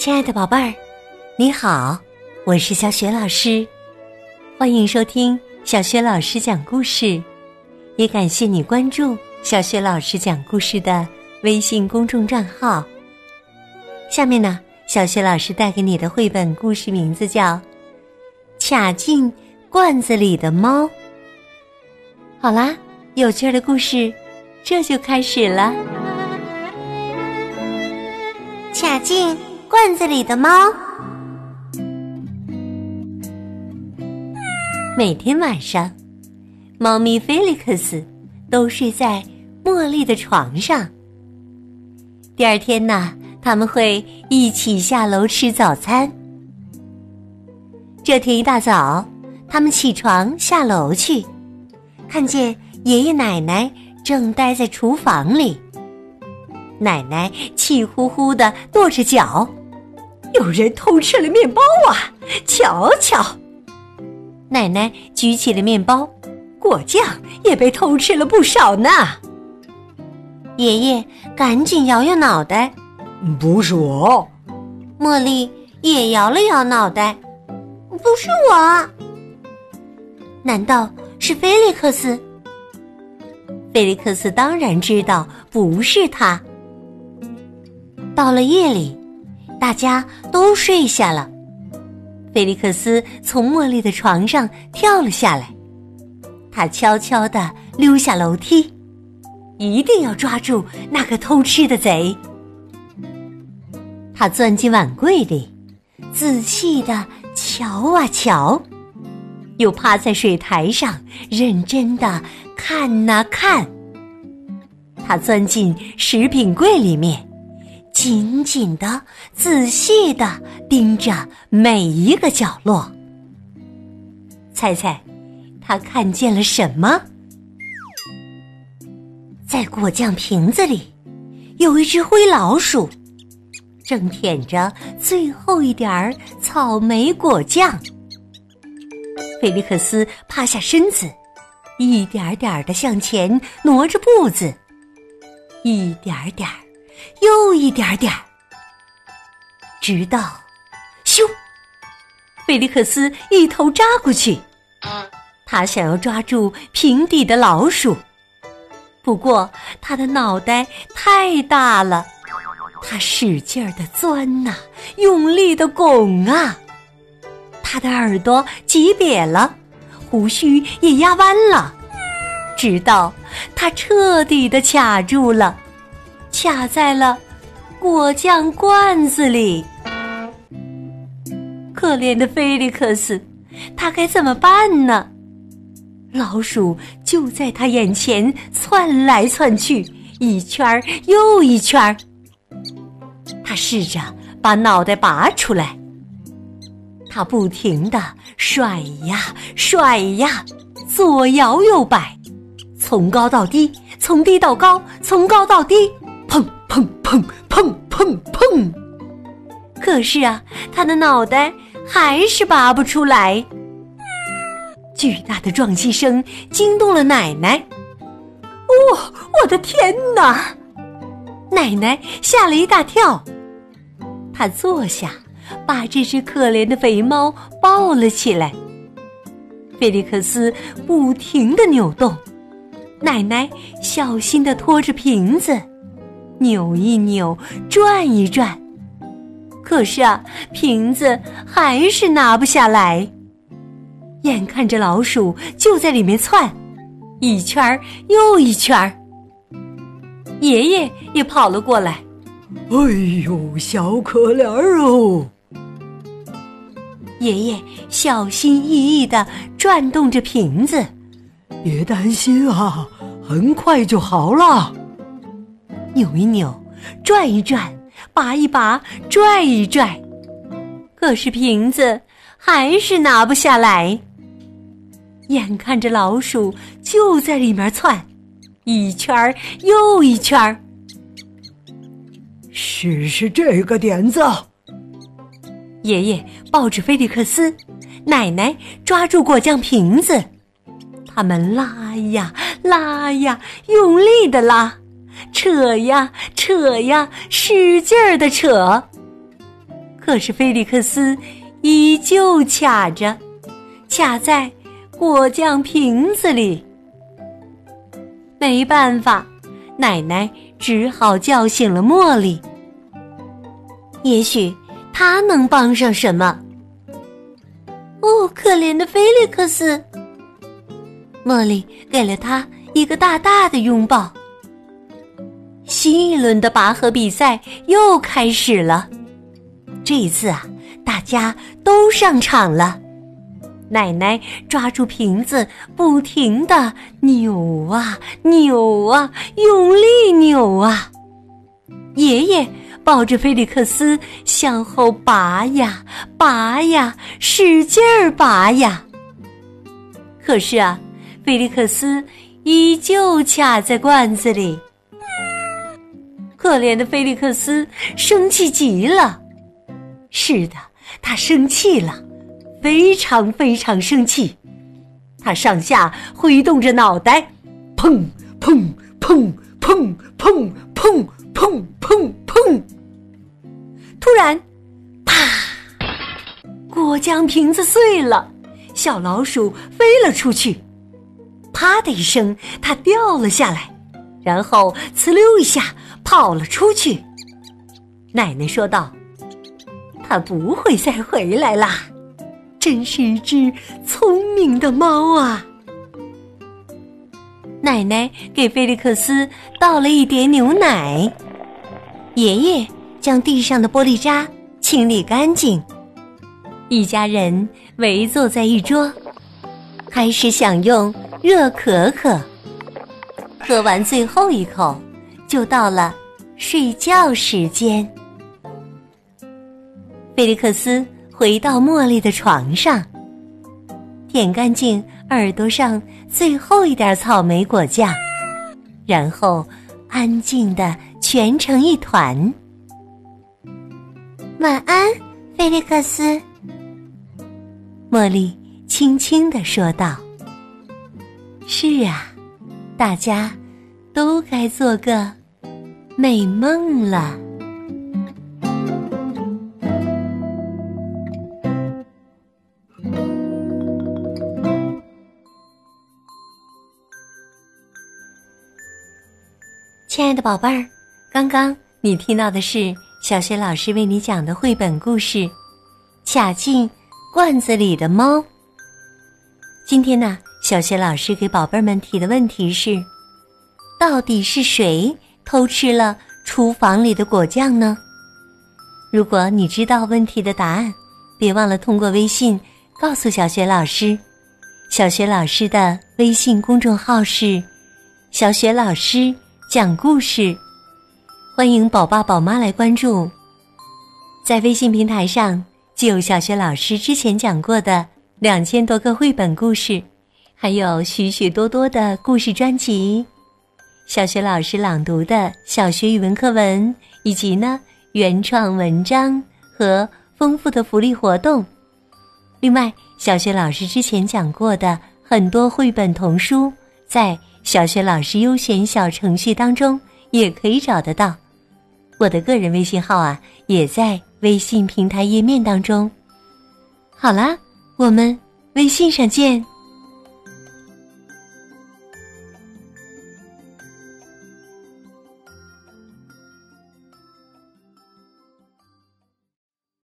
亲爱的宝贝儿，你好，我是小雪老师，欢迎收听小雪老师讲故事，也感谢你关注小雪老师讲故事的微信公众账号。下面呢，小雪老师带给你的绘本故事名字叫《卡进罐子里的猫》。好啦，有趣的故事这就开始了。卡进罐子里的猫。每天晚上，猫咪菲利克斯都睡在茉莉的床上。第二天呢，他们会一起下楼吃早餐。这天一大早，他们起床下楼去。看见爷爷奶奶正待在厨房里，奶奶气呼呼的跺着脚：“有人偷吃了面包啊！瞧瞧！”奶奶举起了面包，果酱也被偷吃了不少呢。爷爷赶紧摇摇脑袋：“不是我。”茉莉也摇了摇脑袋：“不是我。”难道？是菲利克斯。菲利克斯当然知道不是他。到了夜里，大家都睡下了。菲利克斯从茉莉的床上跳了下来，他悄悄地溜下楼梯，一定要抓住那个偷吃的贼。他钻进碗柜里，仔细地瞧啊瞧。又趴在水台上，认真的看呐看。他钻进食品柜里面，紧紧的、仔细的盯着每一个角落。猜猜，他看见了什么？在果酱瓶子里，有一只灰老鼠，正舔着最后一点儿草莓果酱。菲利克斯趴下身子，一点点的向前挪着步子，一点点儿，又一点点儿，直到，咻！菲利克斯一头扎过去，他想要抓住瓶底的老鼠，不过他的脑袋太大了，他使劲儿的钻呐，用力的拱啊。他的耳朵挤瘪了，胡须也压弯了，直到他彻底的卡住了，卡在了果酱罐子里。可怜的菲利克斯，他该怎么办呢？老鼠就在他眼前窜来窜去，一圈儿又一圈儿。他试着把脑袋拔出来。他不停的甩呀甩呀，左摇右摆，从高到低，从低到高，从高到低，砰砰砰砰。可是啊，他的脑袋还是拔不出来。巨大的撞击声惊动了奶奶。哦，我的天哪！奶奶吓了一大跳。她坐下。把这只可怜的肥猫抱了起来。菲利克斯不停的扭动，奶奶小心的拖着瓶子，扭一扭，转一转。可是啊，瓶子还是拿不下来。眼看着老鼠就在里面窜，一圈儿又一圈儿。爷爷也跑了过来。哎呦，小可怜儿哦！爷爷小心翼翼的转动着瓶子，别担心啊，很快就好了。扭一扭，转一转，拔一拔，拽一拽，可是瓶子还是拿不下来。眼看着老鼠就在里面窜，一圈儿又一圈儿。试试这个点子。爷爷抱着菲利克斯，奶奶抓住果酱瓶子，他们拉呀拉呀，用力的拉，扯呀扯呀，使劲儿的扯。可是菲利克斯依旧卡着，卡在果酱瓶子里。没办法，奶奶只好叫醒了茉莉。也许他能帮上什么。哦，可怜的菲利克斯！茉莉给了他一个大大的拥抱。新一轮的拔河比赛又开始了。这一次啊，大家都上场了。奶奶抓住瓶子，不停的扭啊扭啊，用力扭啊。爷爷抱着菲利克斯向后拔呀拔呀，使劲儿拔呀。可是啊，菲利克斯依旧卡在罐子里。可怜的菲利克斯生气极了。是的，他生气了，非常非常生气。他上下挥动着脑袋，砰砰砰砰砰砰砰砰砰！突然，啪！果酱瓶子碎了，小老鼠飞了出去。啪的一声，它掉了下来，然后呲溜一下跑了出去。奶奶说道。它不会再回来啦！真是一只聪明的猫啊！奶奶给菲利克斯倒了一碟牛奶，爷爷将地上的玻璃渣清理干净。一家人围坐在一桌，开始享用热可可。喝完最后一口，就到了睡觉时间。菲利克斯回到茉莉的床上，舔干净耳朵上最后一点草莓果酱，然后安静的蜷成一团。晚安，菲利克斯。茉莉轻轻的说道：“是啊，大家都该做个美梦了。”亲爱的宝贝儿，刚刚你听到的是小学老师为你讲的绘本故事《卡进罐子里的猫》。今天呢，小学老师给宝贝们提的问题是：到底是谁偷吃了厨房里的果酱呢？如果你知道问题的答案，别忘了通过微信告诉小学老师。小学老师的微信公众号是“小学老师”。讲故事，欢迎宝爸宝妈来关注。在微信平台上，既有小学老师之前讲过的两千多个绘本故事，还有许许多多的故事专辑，小学老师朗读的小学语文课文，以及呢原创文章和丰富的福利活动。另外，小学老师之前讲过的很多绘本童书，在。小学老师优选小程序当中也可以找得到，我的个人微信号啊也在微信平台页面当中。好啦，我们微信上见。